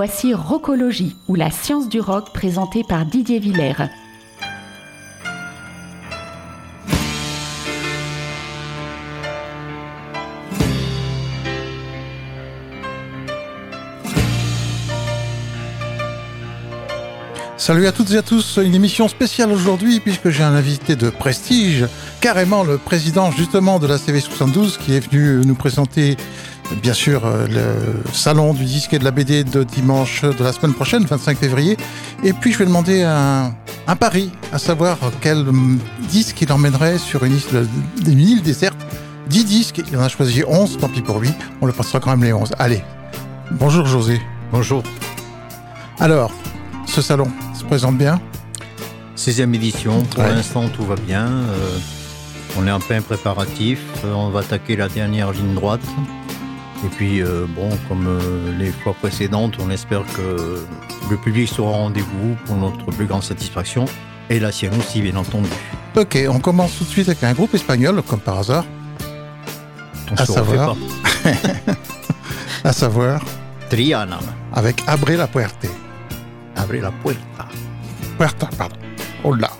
Voici Rockologie, ou la science du rock présentée par Didier Villers. Salut à toutes et à tous, une émission spéciale aujourd'hui puisque j'ai un invité de prestige, carrément le président justement de la CV72 qui est venu nous présenter bien sûr euh, le salon du disque et de la BD de dimanche de la semaine prochaine, 25 février. Et puis je vais demander un, un pari, à savoir quel disque il emmènerait sur une île, une île déserte. 10 disques, il en a choisi 11, tant pis pour lui, on le passera quand même les 11. Allez, bonjour José. Bonjour. Alors, ce salon se présente bien? 16e édition, pour Ouais. l'instant tout va bien. euh, on est en plein préparatif, euh, on va attaquer la dernière ligne droite. Et puis, euh, bon, comme euh, les fois précédentes, on espère que le public sera au rendez-vous pour notre plus grande satisfaction. Et la sienne aussi, bien entendu. Ok, on commence tout de suite avec un groupe espagnol, comme par hasard, On À savoir pas. à savoir Triana, avec Abre la Puerte. abre la puerta. Puerta, pardon. Oh là.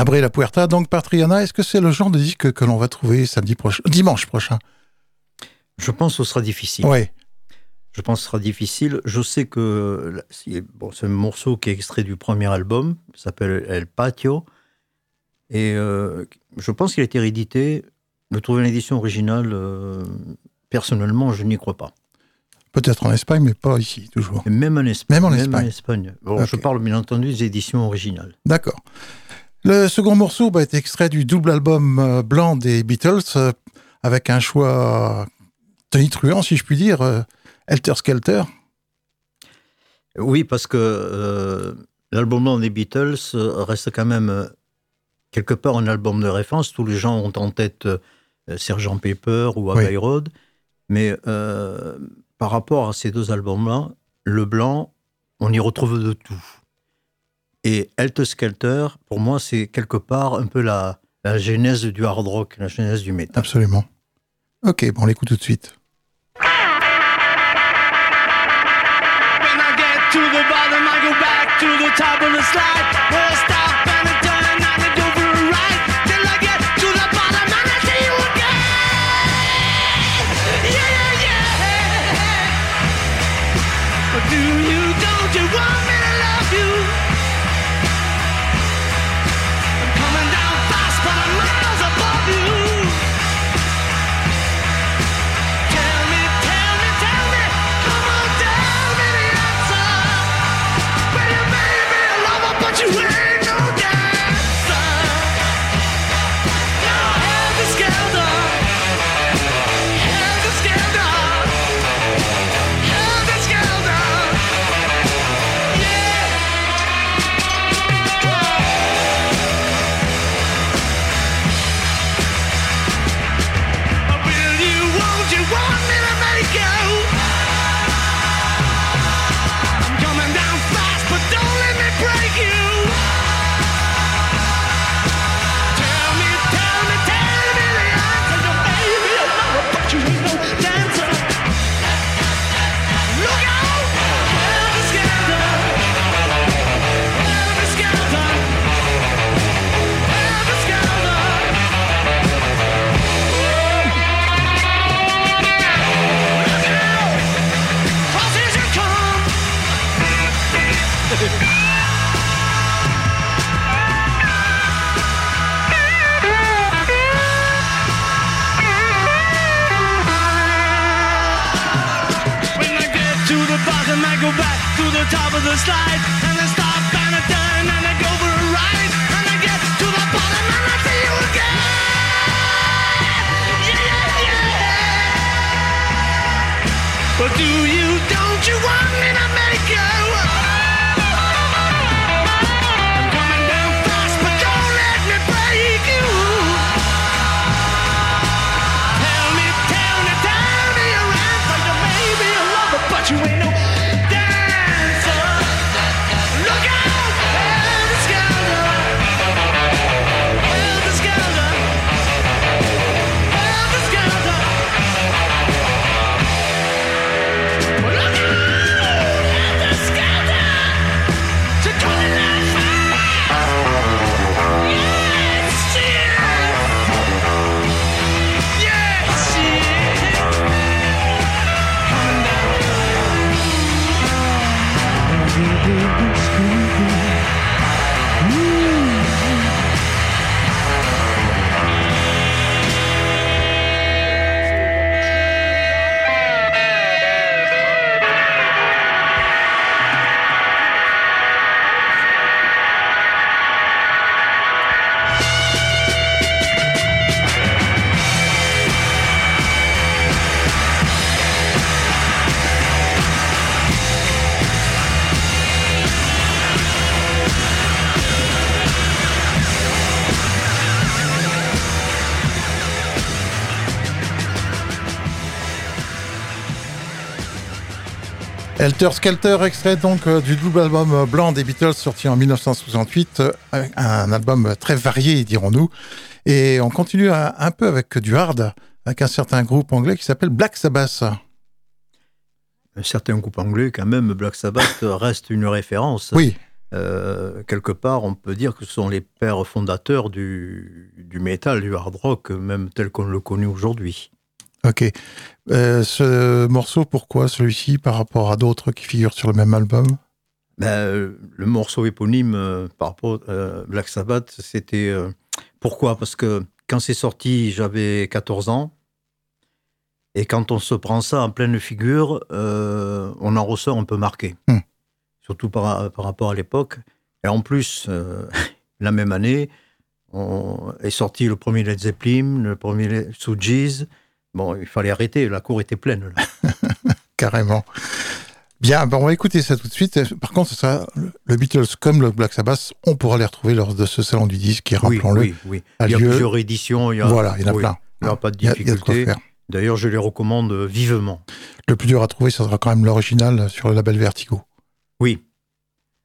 Abré la Puerta, donc Patriana. Est-ce que c'est le genre de disque que l'on va trouver samedi prochain, dimanche prochain? Je pense que ce sera difficile. Oui. Je pense que ce sera difficile. Je sais que bon, c'est morceau qui est extrait du premier album, s'appelle El Patio, et euh, je pense qu'il a été réédité le trouver une édition originale, euh, personnellement, je n'y crois pas. Peut-être en Espagne, mais pas ici, toujours. même en Espagne. Même en Espagne. Je parle bien entendu des éditions originales. D'accord. Le second morceau bah, est extrait du double album euh, blanc des Beatles, avec un choix tonitruant, si je puis dire, Helter Skelter. Oui, parce que l'album blanc des Beatles reste quand même quelque part un album de référence. Tous les gens ont en tête euh, Sergent Pepper ou Abbey Road. Mais euh, par rapport à ces deux albums-là, le blanc, on y retrouve de tout. Et Helter Skelter, pour moi, c'est quelque part un peu la, la genèse du hard rock, la genèse du métal. Absolument. Ok, bon, on l'écoute tout de suite. to the bottom, I go back to the top of the slide. Helter Skelter, extrait donc euh, du double album blanc des Beatles sorti en 1968, euh, un album très varié, dirons-nous. Et on continue un peu avec du hard, avec un certain groupe anglais qui s'appelle Black Sabbath. Un certain groupe anglais, quand même, Black Sabbath reste une référence. Oui. euh, quelque part, on peut dire que ce sont les pères fondateurs du, du métal, du hard rock, même tel qu'on le connaît aujourd'hui. Ok. Euh, ce morceau, pourquoi celui-ci par rapport à d'autres qui figurent sur le même album? Ben, euh, Le morceau éponyme euh, par rapport à Black Sabbath, c'était. pourquoi? Parce que quand c'est sorti, j'avais 14 ans. Et quand on se prend ça en pleine figure, on en ressort un peu marqué. Hmm. Surtout par, par, rapport à l'époque. Et en plus, la même année, on est sorti le premier Led Zeppelin, le premier Sujis. Bon, il fallait arrêter, la cour était pleine. Là. Carrément. Bien, bon, on va écouter ça tout de suite. Par contre, ça, le Beatles comme le Black Sabbath, on pourra les retrouver lors de ce salon du disque qui, rappelons-le, oui, oui, oui. Il y a plusieurs éditions. Il y a, voilà, il y en a plein. Il n'y a pas de difficulté. D'ailleurs, je les recommande vivement. Le plus dur à trouver, ça sera quand même l'original sur le label Vertigo. Oui.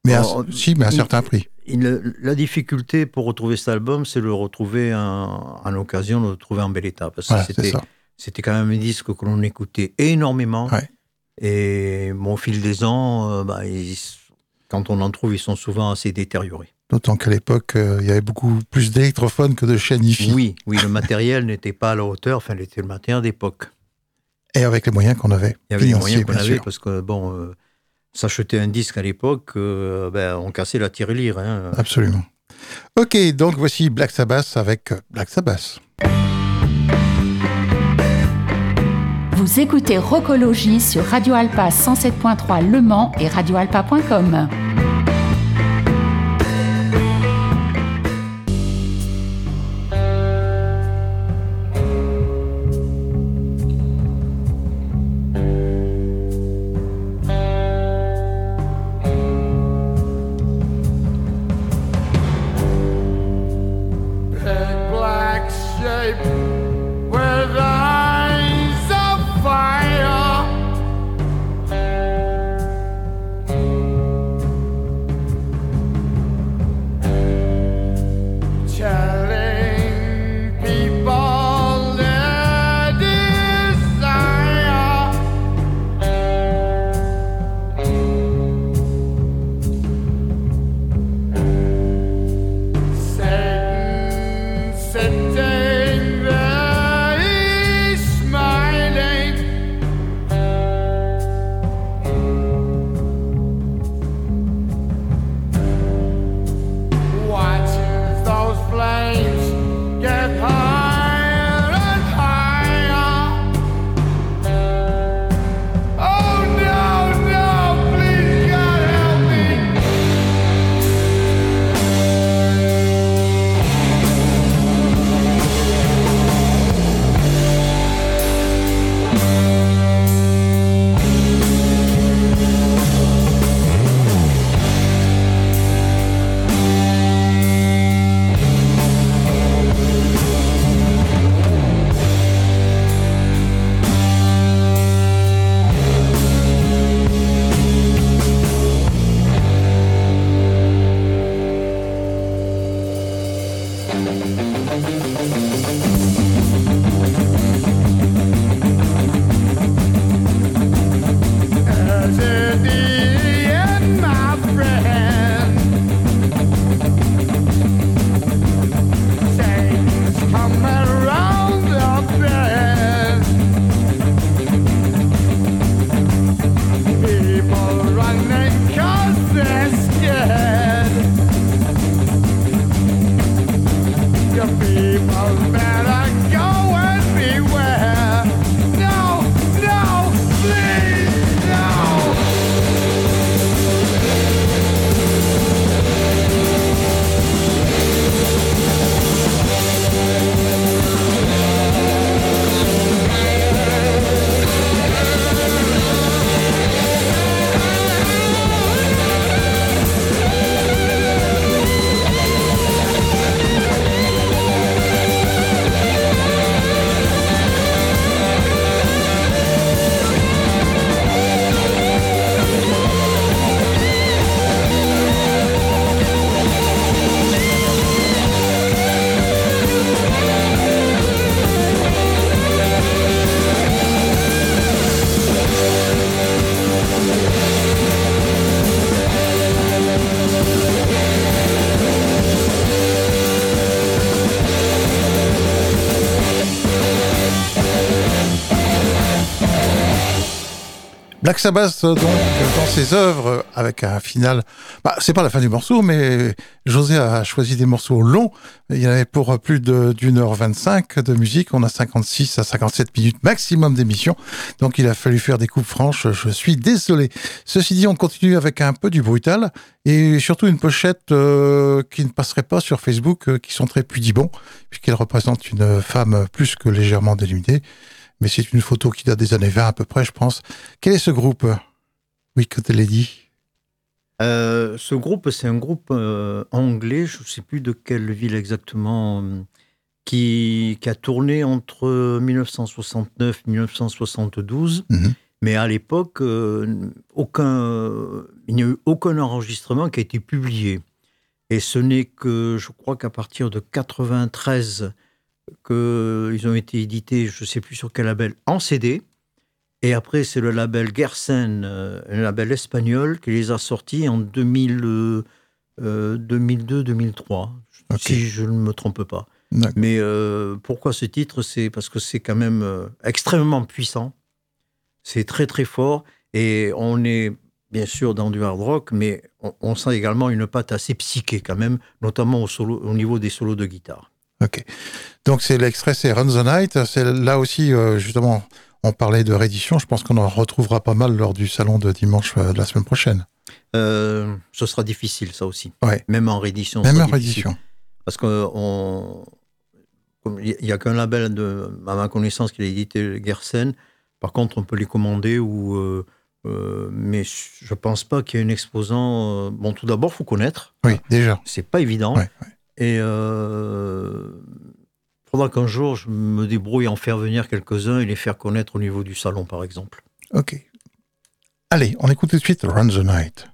Mais à, si, mais à un certain prix. la difficulté pour retrouver cet album, c'est de le retrouver en, en, occasion, de le trouver en bel état. Parce que voilà, c'était c'était quand même un disque que l'on écoutait énormément. Ouais. Et au fil des ans, euh, bah, ils, quand on en trouve, ils sont souvent assez détériorés. D'autant qu'à l'époque, euh, il y avait beaucoup plus d'électrophones que de chaînes hi Oui, oui, le matériel n'était pas à la hauteur, enfin, c'était le matériel d'époque. Et avec les moyens qu'on avait. Il y avait les moyens qu'on avait, parce que, bon, euh, s'acheter un disque à l'époque, ben, on cassait la tirelire. Hein. Absolument. Ok, donc voici Black Sabbath avec Black Sabbath. Vous écoutez Rocologie sur Radio Alpa 107.3 Le Mans et radioalpa.com. Black Sabbath, donc, dans ses œuvres, avec un final. Bah, c'est pas la fin du morceau, mais José a choisi des morceaux longs. Il y en avait pour plus d'une heure vingt-cinq de musique. On a 56 à 57 minutes maximum d'émission. Donc, il a fallu faire des coupes franches. Je suis désolé. Ceci dit, on continue avec un peu du brutal et surtout une pochette euh, qui ne passerait pas sur Facebook, euh, qui sont très pudibons, puisqu'elle représente une femme plus que légèrement dénudée mais c'est une photo qui date des années 20 à peu près, je pense. Quel est ce groupe Oui, que l'a dit. Euh, ce groupe, c'est un groupe euh, anglais, je ne sais plus de quelle ville exactement, qui, a tourné entre 1969 et 1972. Mais à l'époque, euh, aucun, il n'y a eu aucun enregistrement qui a été publié. Et ce n'est que, je crois qu'à partir de 93, qu'ils ont été édités, je ne sais plus sur quel label, en CD. Et après, c'est le label Gersen, euh, un label espagnol, qui les a sortis en 2002-2003, euh, si je ne me trompe pas. Mais euh, pourquoi ce titre? C'est parce que c'est quand même extrêmement puissant. C'est très très fort. Et on est bien sûr dans du hard rock, mais on, sent également une patte assez psyché quand même, notamment au, solo, au niveau des solos de guitare. Ok. Donc c'est l'extrait, c'est Run the Night. C'est là aussi, euh, justement, on parlait de réédition. Je pense qu'on en retrouvera pas mal lors du salon de dimanche euh, de la semaine prochaine. Euh, ce sera difficile, ça aussi. Ouais. Même en réédition. Même en réédition. Parce qu'il n'y a qu'un label, de, à ma connaissance, qui a édité Gersen. Par contre, on peut les commander ou. mais je pense pas qu'il y ait un exposant. bon, tout d'abord, faut connaître. Oui, déjà. C'est pas évident. Et faudra qu'un jour, je me débrouille en faire venir quelques-uns et les faire connaître au niveau du salon, par exemple. Ok. Allez, on écoute tout de suite Run the Night.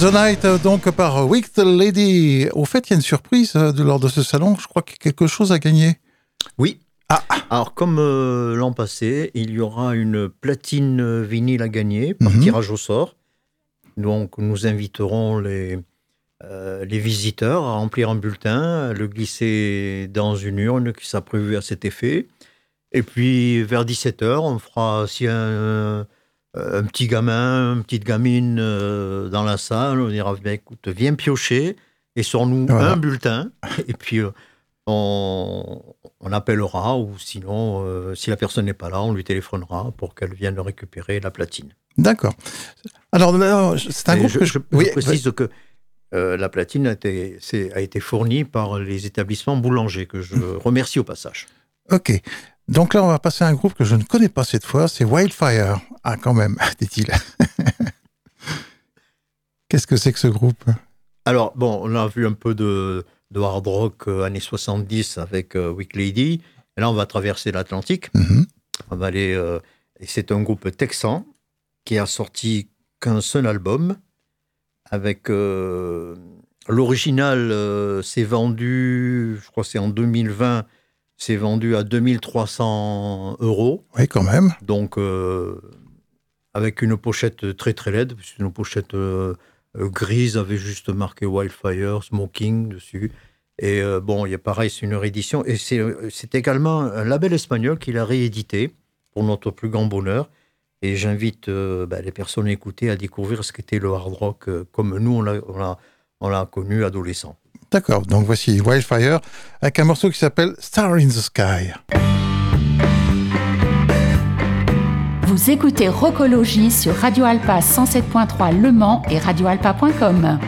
The Night, euh, donc par Wicked Lady. Au fait, il y a une surprise euh, de, lors de ce salon. Je crois qu'il y a quelque chose à gagner. Oui. Ah. Alors, comme euh, l'an passé, il y aura une platine vinyle à gagner par Mhm. tirage au sort. Donc, nous inviterons les, euh, les visiteurs à remplir un bulletin, à le glisser dans une urne qui sera prévue à cet effet. Et puis, vers 17h, on fera si un, un petit gamin, une petite gamine euh, dans la salle, on dira Ben, écoute, viens piocher et sors-nous Voilà. un bulletin. Et puis, euh, on, on appellera, ou sinon, euh, si la personne n'est pas là, on lui téléphonera pour qu'elle vienne récupérer la platine. D'accord. Alors, c'est un Et groupe je, que je... je- je précise que euh, la platine a été, a été fournie par les établissements boulangers, que je remercie au passage. Ok. Donc là, on va passer à un groupe que je ne connais pas cette fois. C'est Wildfire. Ah, quand même, dit-il. Qu'est-ce que c'est que ce groupe? Alors, bon, on a vu un peu de, de hard rock euh, années 70 avec euh, Weak Lady. Et là, on va traverser l'Atlantique. Mhm. On va aller. euh, c'est un groupe texan qui a sorti qu'un seul album. Avec. euh, L'original euh, s'est vendu, je crois que c'est en 2020, s'est vendu à 2300 euros. Oui, quand même. Donc, euh, avec une pochette très très laide, c'est une pochette euh, euh, grise avec juste marqué Wildfire, Smoking dessus. Et euh, bon, il y a pareil, c'est une réédition. Et c'est c'est également un label espagnol qui l'a réédité pour notre plus grand bonheur. Et j'invite euh, bah, les personnes à écouter, à découvrir ce qu'était le hard rock euh, comme nous, on l'a connu adolescent. D'accord. Donc voici Wildfire avec un morceau qui s'appelle Star in the Sky. Vous écoutez Rocologie sur Radio Alpa 107.3 Le Mans et radioalpa.com.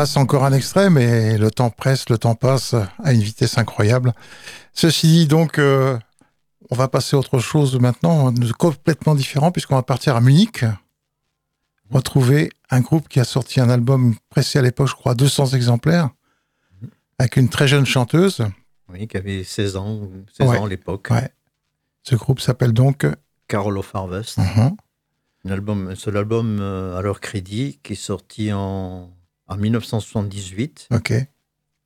Hélas, encore un extrait, mais le temps presse, le temps passe à une vitesse incroyable. Ceci dit, donc, euh, on va passer à autre chose maintenant, complètement différent, puisqu'on va partir à Munich, retrouver un groupe qui a sorti un album pressé à l'époque, je crois, 200 exemplaires, avec une très jeune chanteuse. Oui, qui avait 16 ans, 16 ans à l'époque. Ouais. Ce groupe s'appelle donc Carol of Harvest. Mhm. Un album, c'est l'album euh, à leur crédit qui est sorti en, en 1978. Ok.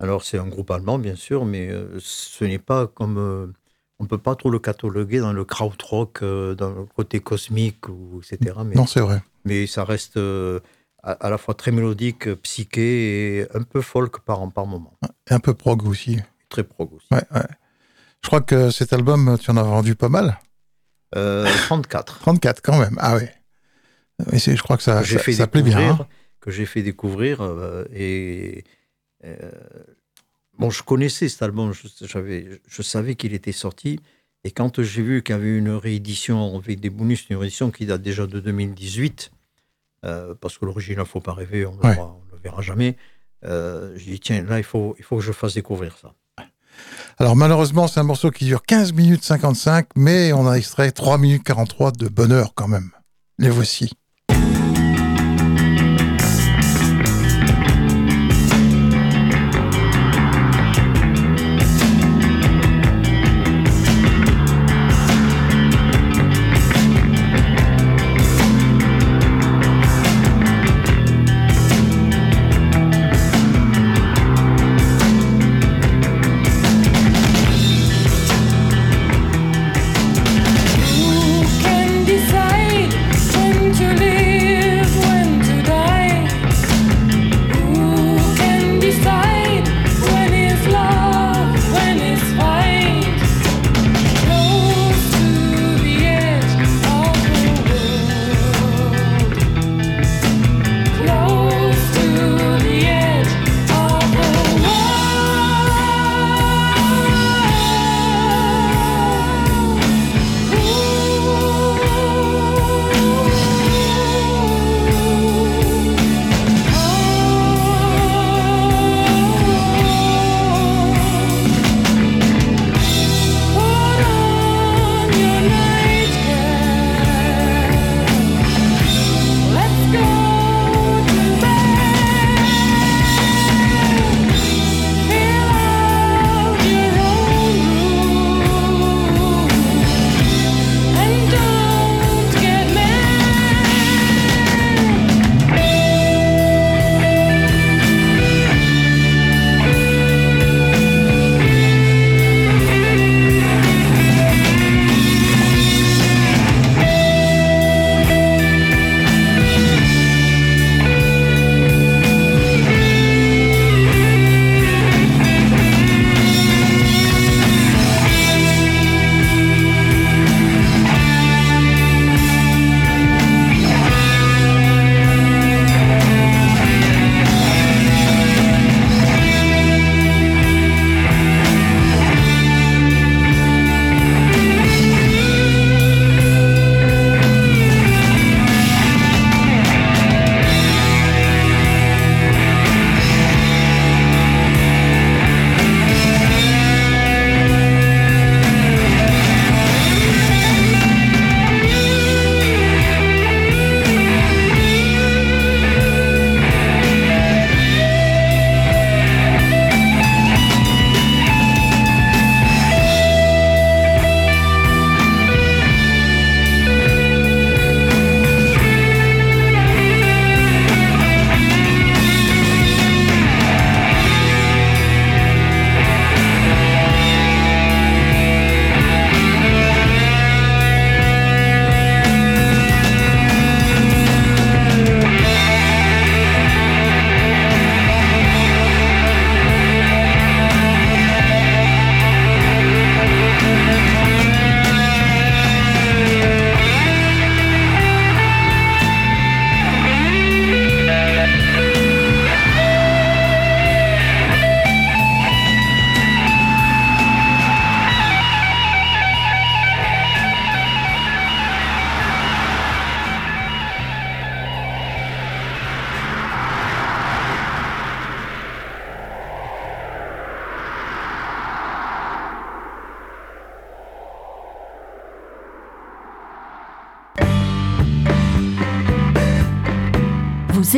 Alors c'est un groupe allemand bien sûr, mais euh, ce n'est pas comme euh, on peut pas trop le cataloguer dans le krautrock, euh, dans le côté cosmique ou etc. Mais, Non, c'est vrai. mais ça reste à, à la fois très mélodique, psyché et un peu folk par par moment, Et un peu prog aussi. très prog aussi. Ouais, ouais. Je crois que cet album, tu en as vendu pas mal. Euh, 34. 34 quand même. Ah c'est- je crois que ça, ça, fait ça plaît bien. hein. Que j'ai fait découvrir euh, et euh, bon, je connaissais cet album, je, savais qu'il était sorti et quand j'ai vu qu'il y avait une réédition avec des bonus, une réédition qui date déjà de 2018, euh, parce que l'original, faut pas rêver, on ne le verra jamais. J'ai dit tiens là il faut il faut que je fasse découvrir ça. Alors malheureusement, c'est un morceau qui dure 15 minutes 55, mais on a extrait 3 minutes 43 de bonheur quand même. Les voici.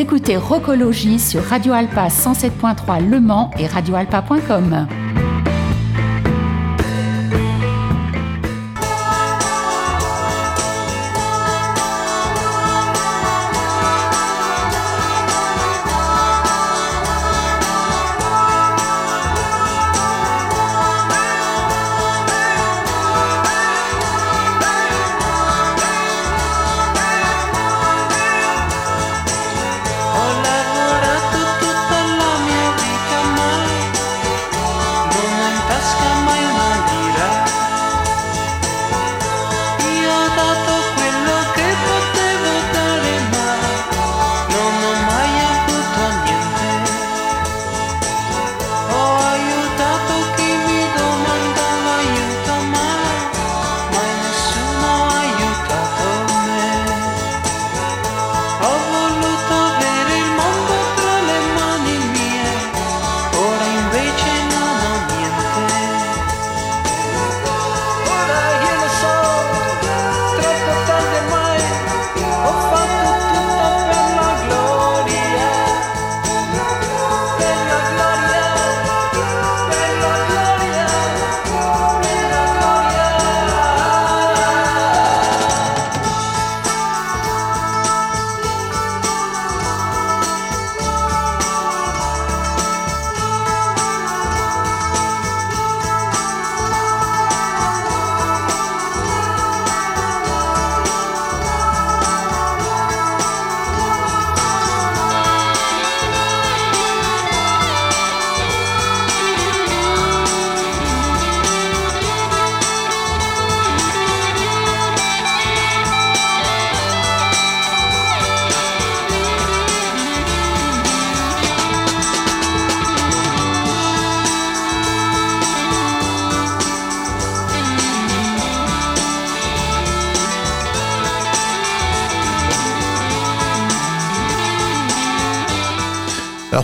Écoutez Rocologie sur Radio Alpa 107.3 Le Mans et radioalpa.com.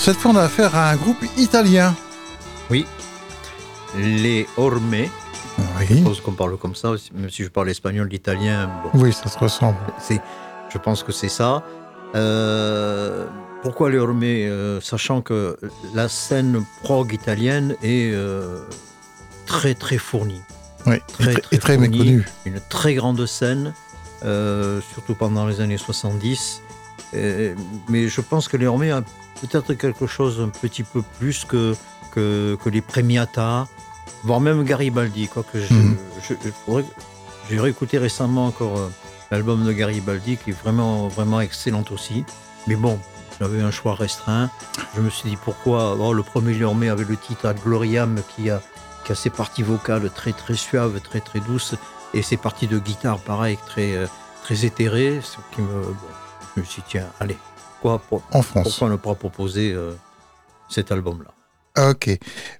cette fois, on a affaire à un groupe italien. Oui. Les Orme. Oui. Je suppose qu'on parle comme ça, même si je parle espagnol, l'italien. Bon, Oui, ça se ressemble. je pense que c'est ça. Euh, pourquoi les Orme Euh, Sachant que la scène prog italienne est euh, très très fournie. Oui, Très, et très, très et très fourni. méconnu. Une très grande scène, surtout pendant les années 70. Euh, mais je pense que les Orme a peut-être quelque chose un petit peu plus que, que, que les Premiata, voire même Garibaldi. Quoique je, Mhm. je- je pourrais- j'ai réécouté récemment encore euh, l'album de Garibaldi qui est vraiment, vraiment excellent aussi. Mais bon, j'avais un choix restreint. Je me suis dit pourquoi? Bon, le premier Lormé avait le titre Ad Gloriam qui a, qui a ses parties vocales très très suaves, très très douces, et ses parties de guitare pareil, très, euh, très éthérées. Ce qui me, bon, je me suis dit, tiens, allez, quoi, pour- En France. pourquoi ne pas proposer euh, cet album-là? Ok,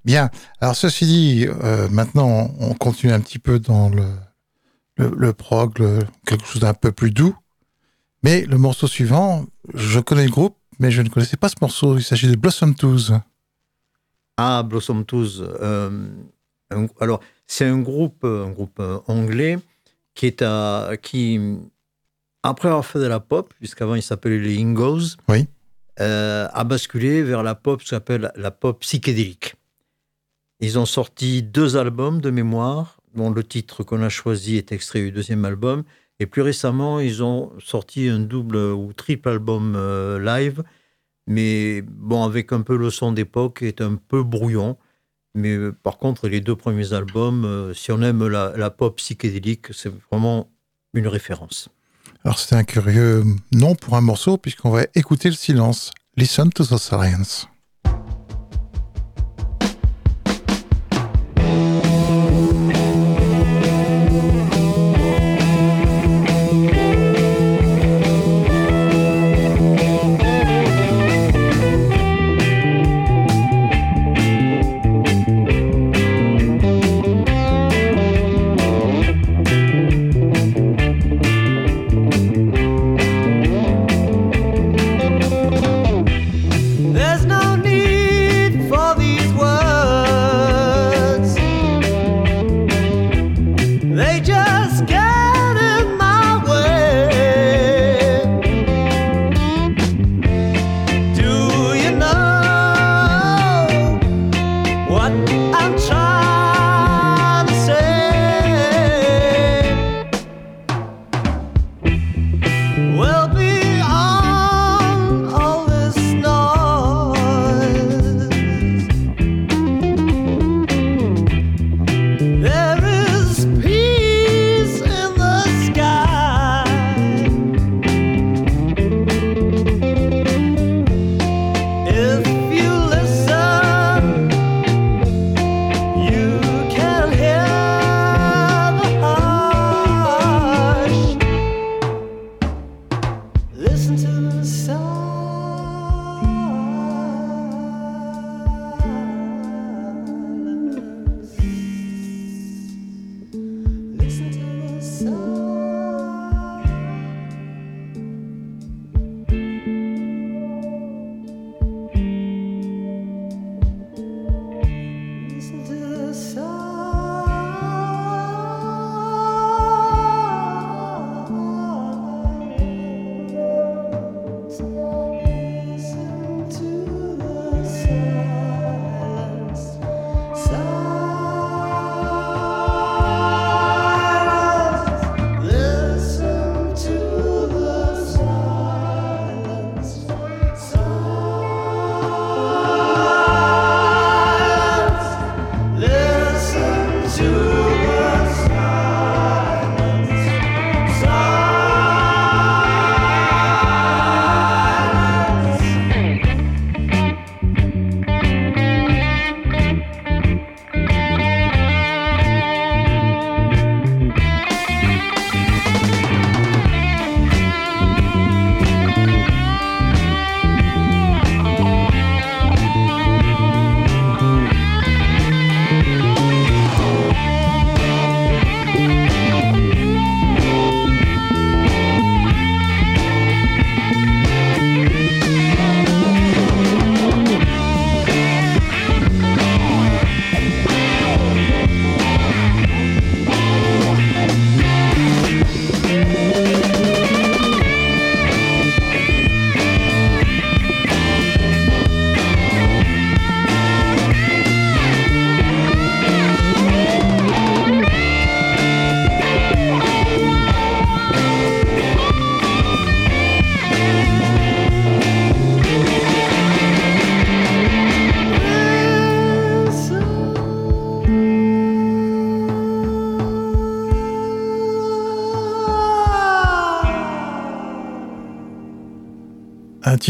bien. Alors ceci dit, euh, maintenant on continue un petit peu dans le, le, le prog, le- quelque chose d'un peu plus doux. Mais le morceau suivant, je connais le groupe, mais je ne connaissais pas ce morceau. Il s'agit de Blossom Twos. Ah, Blossom Twos. euh, alors, c'est un groupe, un groupe anglais qui est à, qui, après avoir fait de la pop, puisqu'avant il s'appelait les Ingos, Oui. euh, a basculé vers la pop, ce qu'on appelle la pop psychédélique. Ils ont sorti deux albums de mémoire, dont le titre qu'on a choisi est extrait du deuxième album. Et plus récemment, ils ont sorti un double ou triple album euh, live, mais bon, avec un peu le son d'époque, est un peu brouillon. Mais euh, par contre, les deux premiers albums, euh, si on aime la, la pop psychédélique, c'est vraiment une référence. Alors c'est un curieux nom pour un morceau, puisqu'on va écouter le silence. Listen to the silence.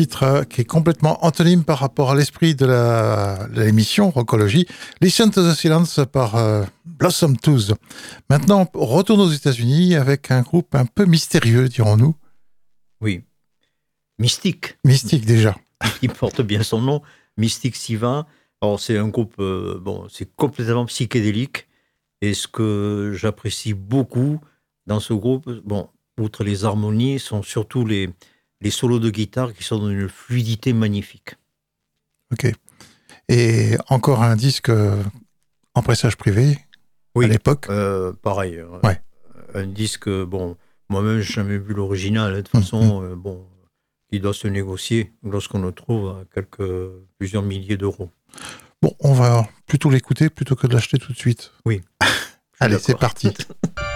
Titre qui est complètement antonyme par rapport à l'esprit de l'émission Rockologie. Listen to the Silence par euh, Blossom Tooth. Maintenant, on retourne aux États-Unis avec un groupe un peu mystérieux, dirons-nous. Oui. Mystique. Mystique déjà. Il porte bien son nom. Mystique Siva. Alors, c'est un groupe, euh, bon, c'est complètement psychédélique. Et ce que j'apprécie beaucoup dans ce groupe, bon, outre les harmonies, sont surtout les, les solos de guitare qui sont d'une fluidité magnifique. Ok. Et encore un disque euh, en pressage privé oui, à l'époque euh, Pareil. Euh, ouais. Un disque, bon, moi-même, je n'ai jamais vu l'original. De toute façon, mmh. bon, il doit se négocier lorsqu'on le trouve à quelques, plusieurs milliers d'euros. Bon, on va plutôt l'écouter plutôt que de l'acheter tout de suite. Oui. Allez, c'est parti.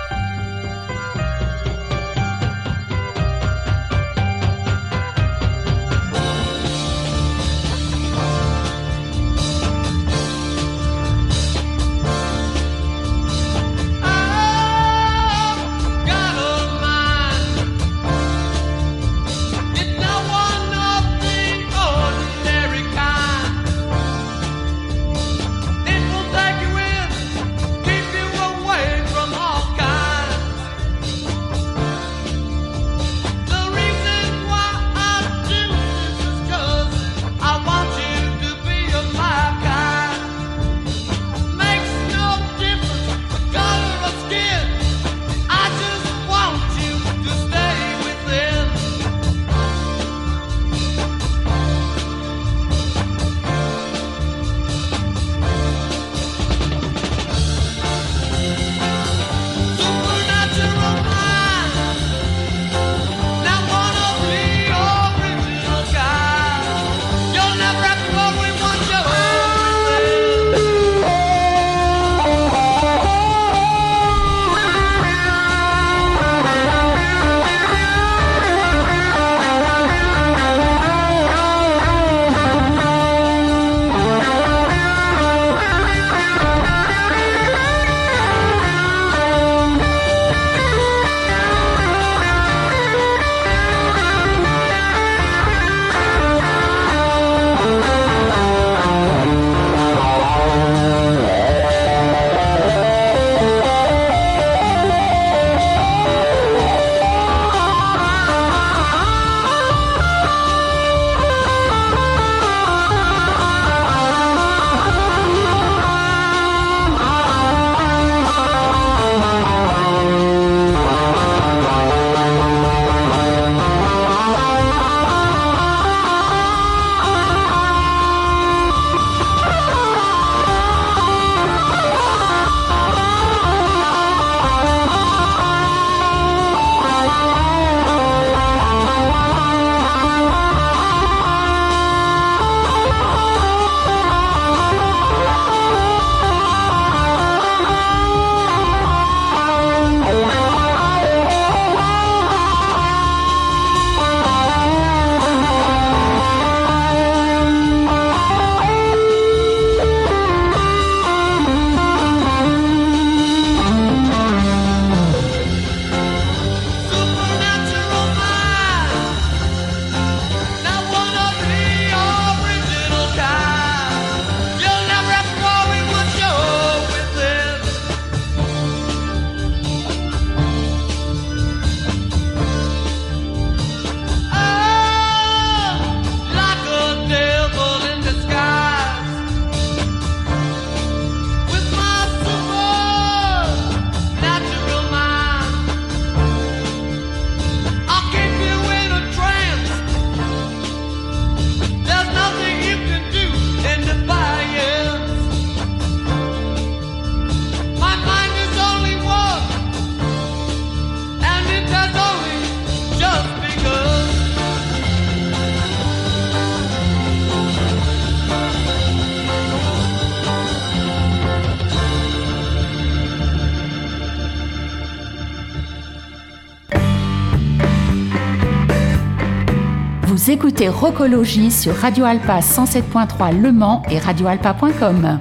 écoutez Rocologie sur Radio Alpa 107.3 Le Mans et radioalpa.com.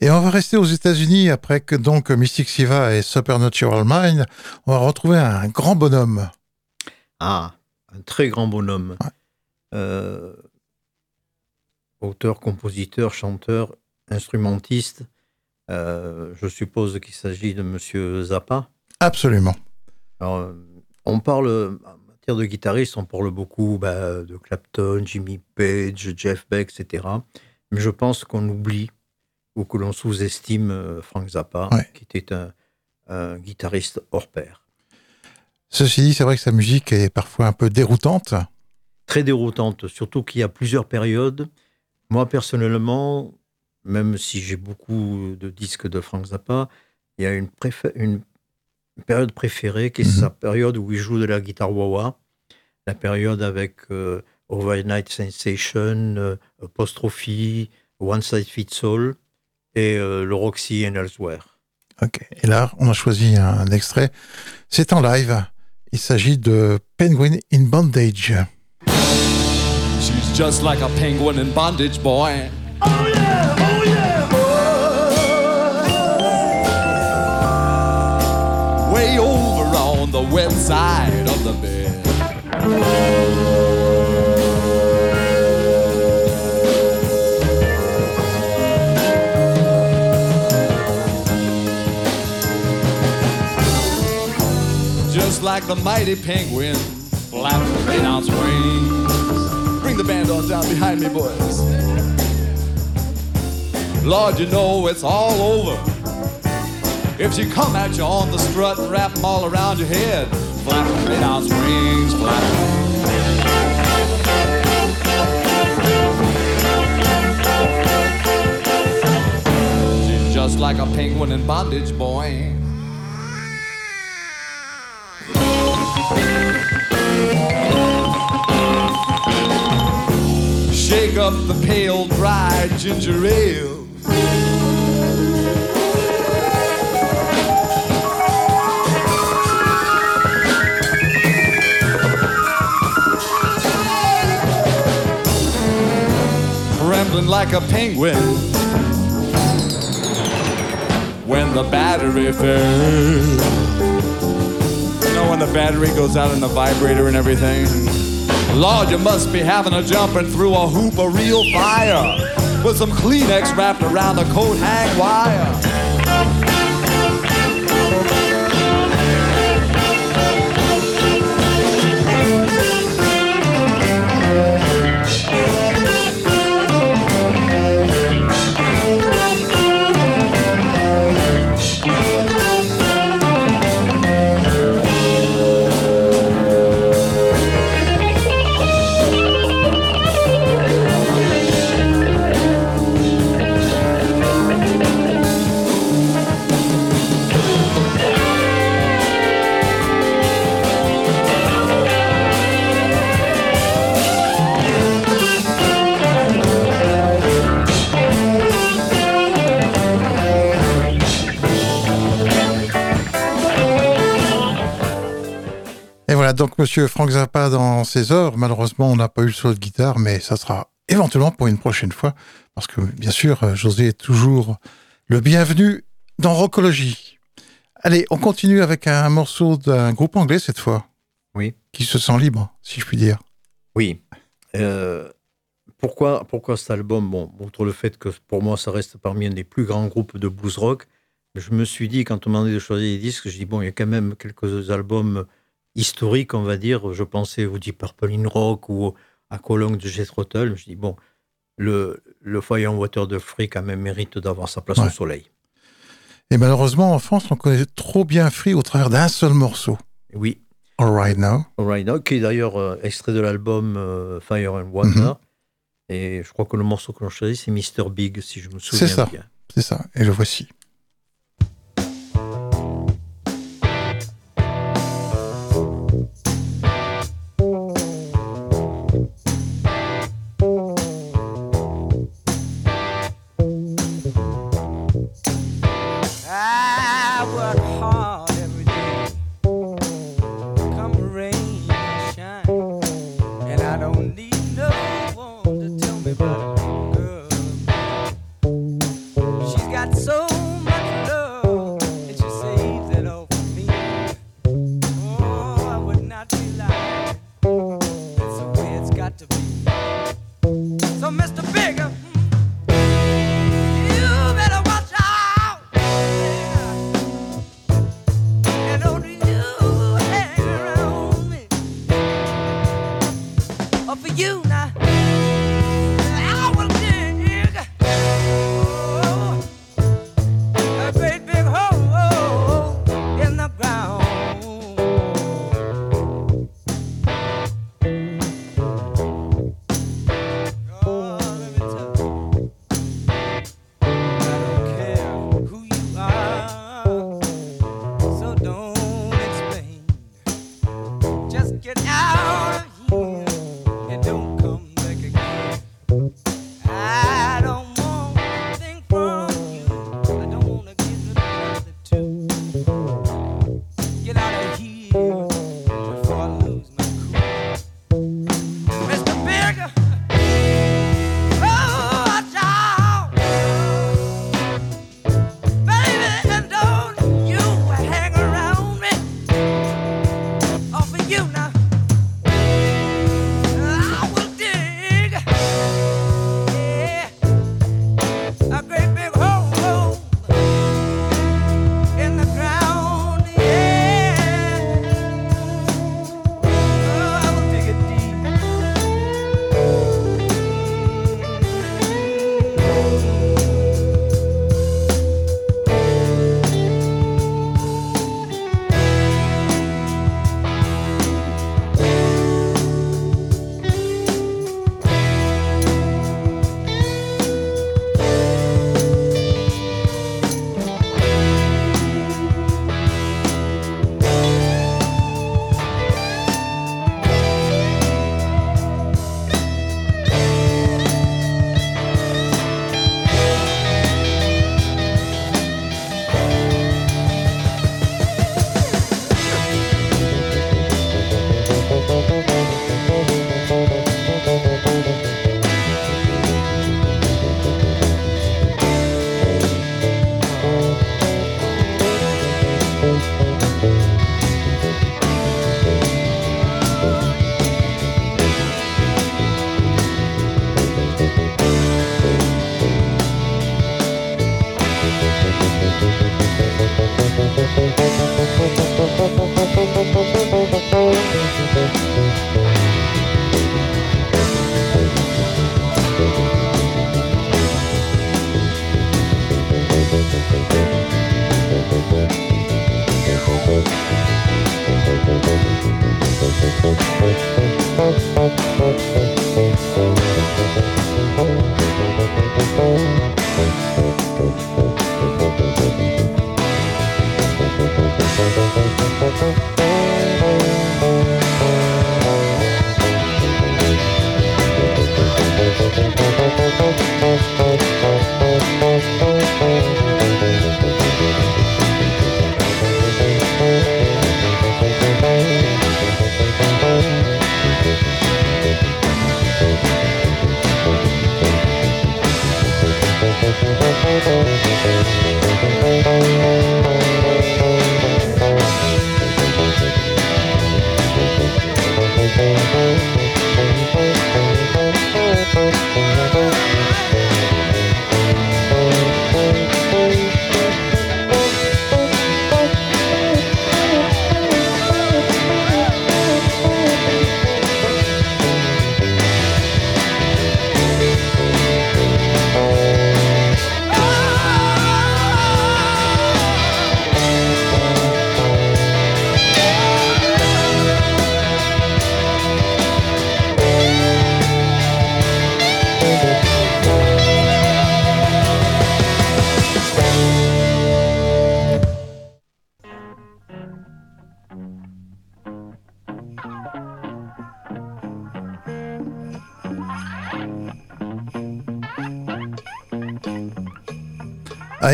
Et on va rester aux États-Unis après que donc Mystic Siva et Supernatural Mind, on va retrouver un grand bonhomme, Ah, un très grand bonhomme. Euh, auteur, compositeur, chanteur, instrumentiste. Euh, je suppose qu'il s'agit de Monsieur Zappa. Absolument. Alors, on parle, en matière de guitariste, on parle beaucoup bah, de Clapton, Jimmy Page, Jeff Beck, etc. Mais je pense qu'on oublie ou que l'on sous-estime euh, Frank Zappa, Ouais. qui était un, un guitariste hors pair. Ceci dit, c'est vrai que sa musique est parfois un peu déroutante. Très déroutante, surtout qu'il y a plusieurs périodes. Moi, personnellement, même si j'ai beaucoup de disques de Frank Zappa, il y a une, une période préférée qui est Mhm. sa période où il joue de la guitare wah-wah, la période avec euh, Overnight Sensation, euh, Apostrophe, One Side Fits All et euh, le Roxy and Elsewhere. Ok. Et là, on a choisi un extrait. C'est en live. Il s'agit de Penguin in Bondage. She's just like a penguin in bondage, boy. Way the wet side of the bed. Just like the mighty penguin flapping eight ounce wings. Bring the band on down behind me, boys. Lord, you know it's all over. If she come at you on the strut and wrap 'em all around your head, flapping eight ounce wings, flapping. She's just like a penguin in bondage, boy. Shake up the pale, dry ginger ale. Like a penguin when the battery fails. You know when the battery goes out in the vibrator and everything? Lord, you must be having a jumping through a hoop of real fire with some Kleenex wrapped around the coat hang wire. Donc Monsieur Frank Zappa dans ses œuvres. Malheureusement, on n'a pas eu le solo de guitare, mais ça sera éventuellement pour une prochaine fois. Parce que, bien sûr, euh, José est toujours le bienvenu dans Rockologie. Allez, on continue avec un morceau d'un groupe anglais cette fois. Oui. Qui se sent libre, si je puis dire. Oui. Euh, pourquoi, pourquoi cet album? Bon, outre le fait que pour moi, ça reste parmi un des plus grands groupes de blues rock, je me suis dit, quand on m'a demandé de choisir les disques, je dis, bon, il y a quand même quelques albums historiques, on va dire. Je pensais au Deep Purple in Rock ou à Cologne de Jethro Tull. Je dis, bon, le, le Fire and Water de Free, quand même, mérite d'avoir sa place Ouais. au soleil. Et malheureusement, en France, on connaît trop bien Free au travers d'un seul morceau. Oui. All Right Now. All Right Now, qui est d'ailleurs euh, extrait de l'album euh, Fire and Water. Et je crois que le morceau que l'on choisit, c'est Mr. Big, si je me souviens ça. bien. C'est ça. Et le voici.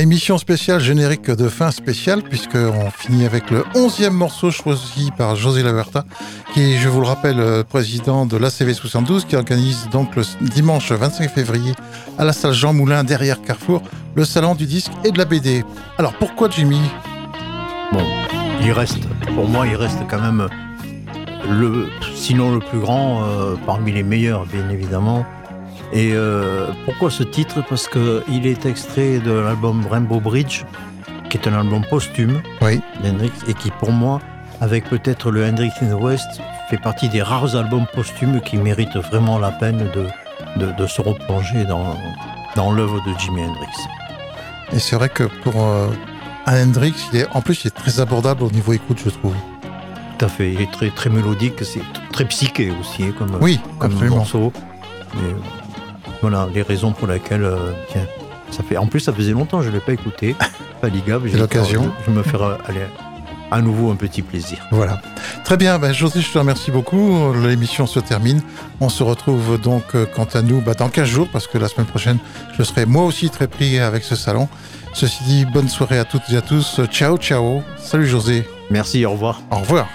Émission spéciale, générique de fin spéciale, puisqu'on finit avec le 11e morceau choisi par José Laverta, qui est, je vous le rappelle, euh, président de l'ACV 72, qui organise donc le dimanche 25 février à la salle Jean Moulin, derrière Carrefour, le salon du disque et de la BD. Alors pourquoi Jimmy? Bon, il reste, pour moi, il reste quand même le, sinon le plus grand, euh, parmi les meilleurs, bien évidemment. Et euh, pourquoi ce titre? Parce qu'il est extrait de l'album Rainbow Bridge, qui est un album posthume Oui. d'Hendrix, et qui, pour moi, avec peut-être le Hendrix in the West, fait partie des rares albums posthumes qui méritent vraiment la peine de, de, de se replonger dans, dans l'œuvre de Jimi Hendrix. Et c'est vrai que pour euh, un Hendrix, il est, en plus, il est très abordable au niveau écoute, je trouve. Tout à fait, il est très, très mélodique, c'est très psyché aussi, hein, comme, Oui, comme absolument. morceau. Euh, voilà les raisons pour lesquelles. euh, tiens, ça fait. En plus, ça faisait longtemps que je ne l'ai pas écouté. Faliga, j'ai- l'occasion. Je vais me faire euh, aller à nouveau un petit plaisir. Voilà. Très bien, ben, José, je te remercie beaucoup. L'émission se termine. On se retrouve donc, euh, quant à nous, bah, dans 15 jours, parce que la semaine prochaine, je serai moi aussi très pris avec ce salon. Ceci dit, bonne soirée à toutes et à tous. Ciao, ciao. Salut José. Merci, au revoir. Au revoir.